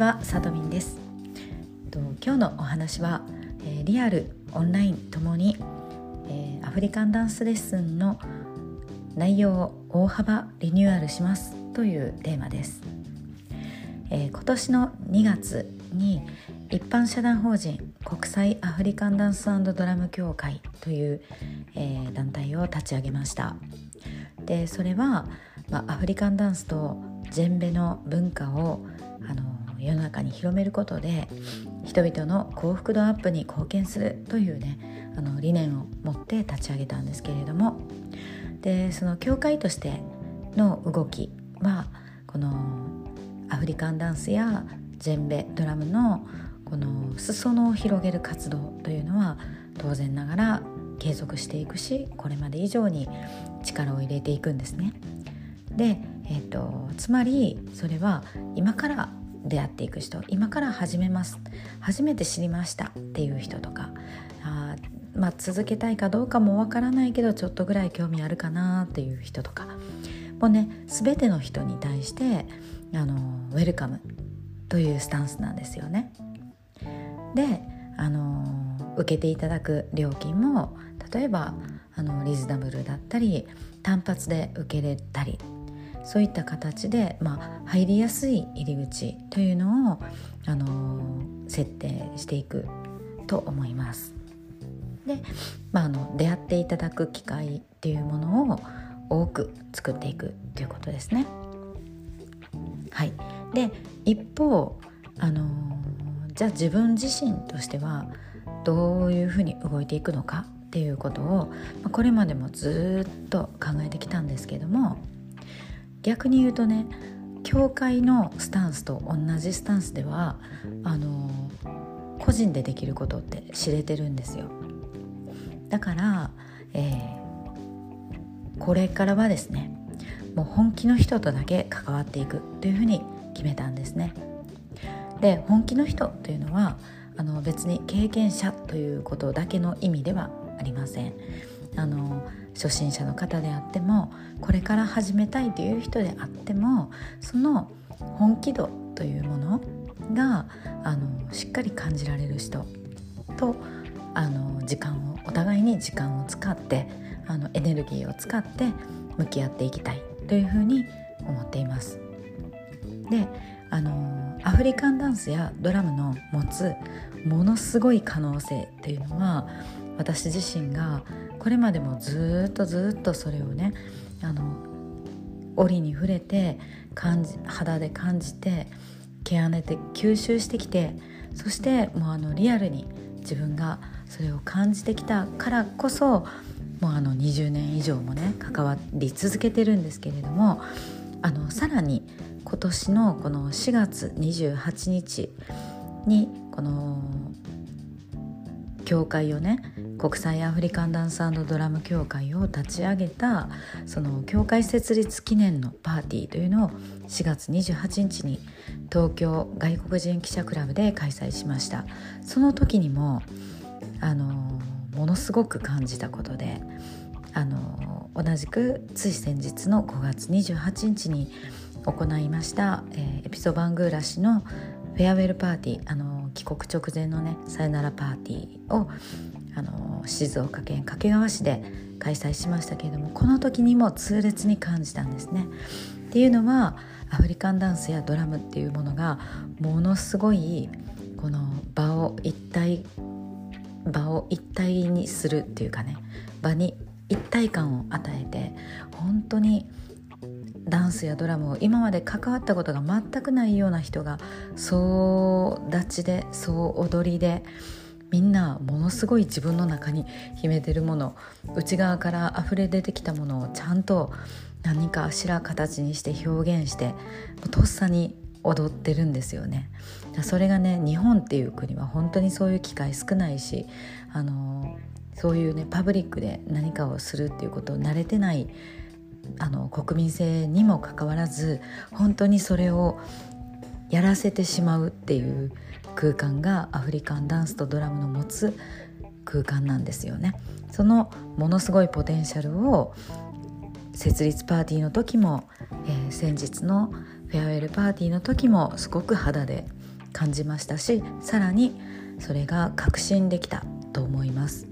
はさとみんです。今日のお話は、え、リアルオンラインともに、え、アフリカンダンスレッスンの内容を大幅リニューアルしますというテーマです、え、今年の2月に一般社団法人国際アフリカンダンスドラム協会という、え、団体を立ち上げました。でそれは、まあ、アフリカンダンスとジェンベの文化をあの世の中に広めることで人々の幸福度アップに貢献するというねあの理念を持って立ち上げたんですけれどもでその教会としての動きはこのアフリカンダンスやジェンベドラムのこの裾野を広げる活動というのは当然ながら継続していくしこれまで以上に力を入れていくんですね。で、えーと、つまりそれは今から出会っていく人今から始めます初めて知りましたっていう人とかあまあ、続けたいかどうかもわからないけどちょっとぐらい興味あるかなっていう人とかもうね全ての人に対してあのウェルカムというスタンスなんですよね。であの受けていただく料金も例えばあのリーズナブルだったり単発で受けれたりそういった形で、まあ、入りやすい入り口というのを、あの設定していくと思います。で、まあ、あの出会っていただく機会っていうものを多く作っていくということですね。はい、で一方、あのじゃあ自分自身としてはどういうふうに動いていくのかっていうことをこれまでもずっと考えてきたんですけども逆に言うとね教会のスタンスと同じスタンスではあの個人でできることって知れてるんですよ。だから、えー、これからはですねもう本気の人とだけ関わっていくというふうに決めたんですね。で本気の人というのはあの別に経験者ということだけの意味ではありません。あの初心者の方であってもこれから始めたいという人であってもその本気度というものがあのしっかり感じられる人とあの時間をお互いに時間を使ってあのエネルギーを使って向き合っていきたいというふうに思っています。であのアフリカンダンスやドラムの持つものすごい可能性っていうのは私自身がこれまでもずっとずっとそれをねあの折に触れて感じ肌で感じて毛穴で吸収してきてそしてもうあのリアルに自分がそれを感じてきたからこそもうあの20年以上もね関わり続けてるんですけれどもあのさらに今年のこの4月28日にこの教会をね国際アフリカンダンスドラム協会を立ち上げたその協会設立記念のパーティーというのを4月28日に東京外国人記者クラブで開催しました。その時にもあのものすごく感じたことであの同じくつい先日の5月28日に行いました、えー、エピソバングーラ氏のフェアウェルパーティーあ帰国直前のねさよならパーティーをあの静岡県掛川市で開催しましたけれどもこの時にも痛烈に感じたんですね。っていうのはアフリカンダンスやドラムっていうものがものすごいこの場を一体場を一体にするっていうかね場に一体感を与えて本当にダンスやドラムを今まで関わったことが全くないような人が総立ちで総踊りでみんなものすごい自分の中に秘めてるもの内側から溢れ出てきたものをちゃんと何かしら形にして表現してとっさに踊ってるんですよね。それがね日本っていう国は本当にそういう機会少ないしあのそういうねパブリックで何かをするっていうことを慣れてないあの国民性にもかかわらず本当にそれをやらせてしまうっていう空間がアフリカンダンスとドラムの持つ空間なんですよね。そのものすごいポテンシャルを設立パーティーの時も、えー、先日のフェアウェルパーティーの時もすごく肌で感じましたしさらにそれが確信できたと思います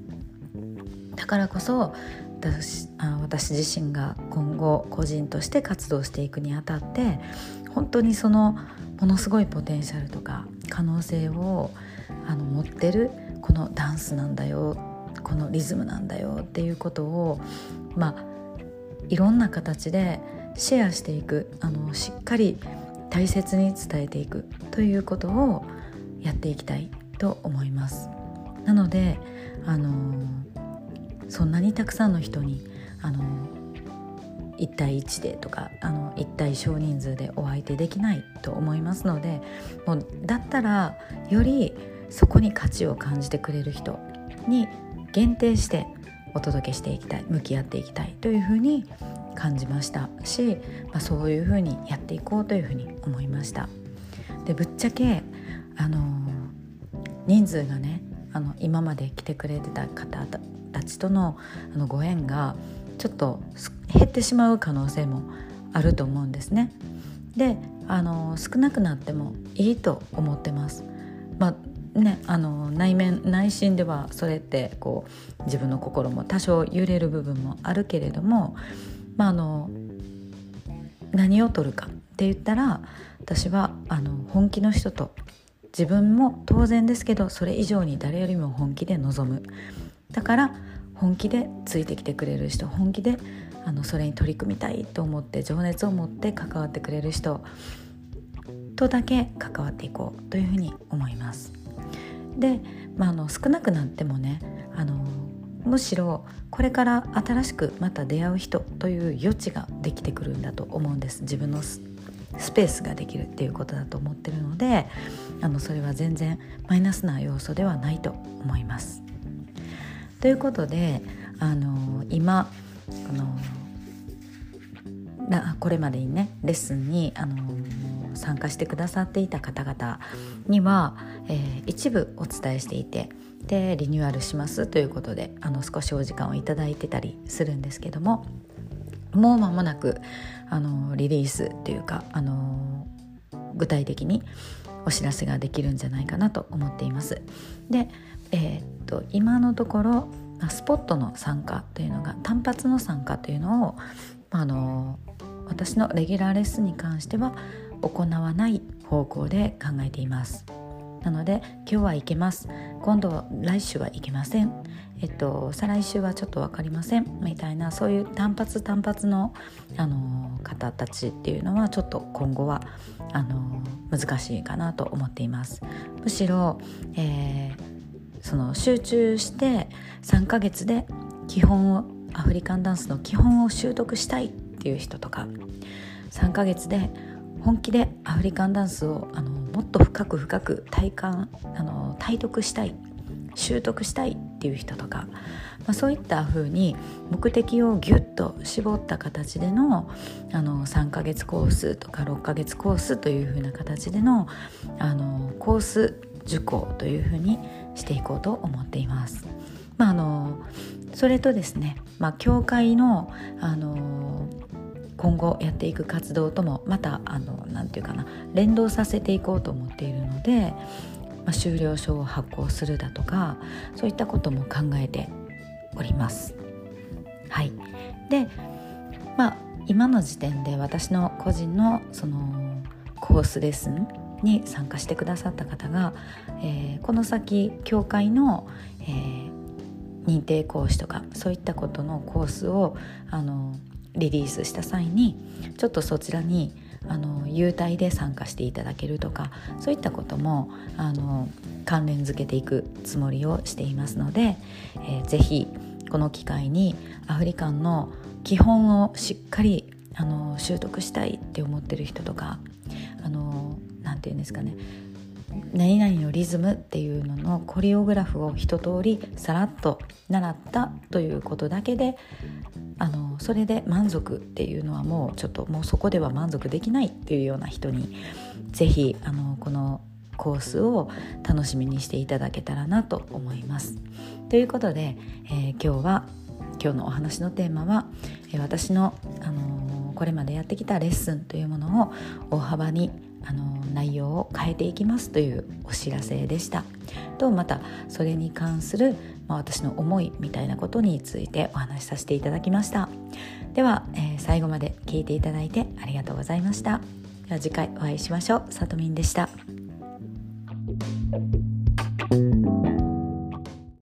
だからこそ私あ私自身が今後個人として活動していくにあたって本当にそのものすごいポテンシャルとか可能性をあの持ってるこのダンスなんだよこのリズムなんだよっていうことをまあいろんな形でシェアしていくあのしっかり大切に伝えていくということをやっていきたいと思います。なのであのそんなにたくさんの人にあの1対1でとかあの1対少人数でお相手できないと思いますのでもうだったらよりそこに価値を感じてくれる人に限定してお届けしていきたい向き合っていきたいというふうに感じました。し、まあ、そういうふうにやっていこうというふうに思いました。でぶっちゃけあの人数がねあの今まで来てくれてた方たちとのあのご縁がちょっと減ってしまう可能性もあると思うんですね。であの少なくなってもいいと思ってます。まあね、あの内面内心ではそれってこう自分の心も多少揺れる部分もあるけれども、まあ、あの何を取るかって言ったら私はあの本気の人と自分も当然ですけどそれ以上に誰よりも本気で臨むだから本気でついてきてくれる人本気であのそれに取り組みたいと思って情熱を持って関わってくれる人とだけ関わっていこうというふうに思います。で、まあ、の少なくなってもねあのむしろこれから新しくまた出会う人という余地ができてくるんだと思うんです自分のスペースができるっていうことだと思ってるのであのそれは全然マイナスな要素ではないと思います。ということであの今あのなこれまでにねレッスンにあの参加してくださっていた方々には、えー、一部お伝えしていてでリニューアルしますということであの少しお時間をいただいてたりするんですけどももう間もなくあのリリースというかあの具体的にお知らせができるんじゃないかなと思っています。でえー、っと今のところスポットの参加というのが単発の参加というのをあの私のレギュラーレッスンに関しては行わない方向で考えています。なので今日は行けます。今度来週は行けません。えっと再来週はちょっと分かりません。みたいなそういう単発単発のあの方たちっていうのはちょっと今後はあの難しいかなと思っています。むしろ、えーその集中して3ヶ月で基本をアフリカンダンスの基本を習得したいっていう人とか3ヶ月で本気でアフリカンダンスをあのもっと深く深く体感あの体得したい習得したいっていう人とか、まあ、そういった風に目的をギュッと絞った形でのあの3ヶ月コースとか6ヶ月コースという風な形でのあのコース受講という風にしていこうと思っています。まあ、あのそれとですね、まあ、教会のあの今後やっていく活動ともまたあのなて言うかな連動させていこうと思っているので、まあ、修了書を発行するだとかそういったことも考えております。はい、でまあ今の時点で私の個人のそのコースレッスンに参加してくださった方が、えー、この先教会の、えー、認定講師とかそういったことのコースをあのリリースした際にちょっとそちらにあの優待で参加していただけるとかそういったこともあの関連づけていくつもりをしていますので、えー、ぜひこの機会にアフリカンの基本をしっかりあの習得したいって思ってる人とかて言うんですかね何々のリズムっていうののコリオグラフを一通りさらっと習ったということだけであのそれで満足っていうのはもうちょっともうそこでは満足できないっていうような人に是非あのこのコースを楽しみにしていただけたらなと思います。ということで、えー、今日は今日のお話のテーマは、えー、私の、あのー、これまでやってきたレッスンというものを大幅にあの内容を変えていきますというお知らせでした。とまたそれに関する、まあ、私の思いみたいなことについてお話しさせていただきました。では、えー、最後まで聞いていただいてありがとうございました。では次回お会いしましょう。さとみんでした。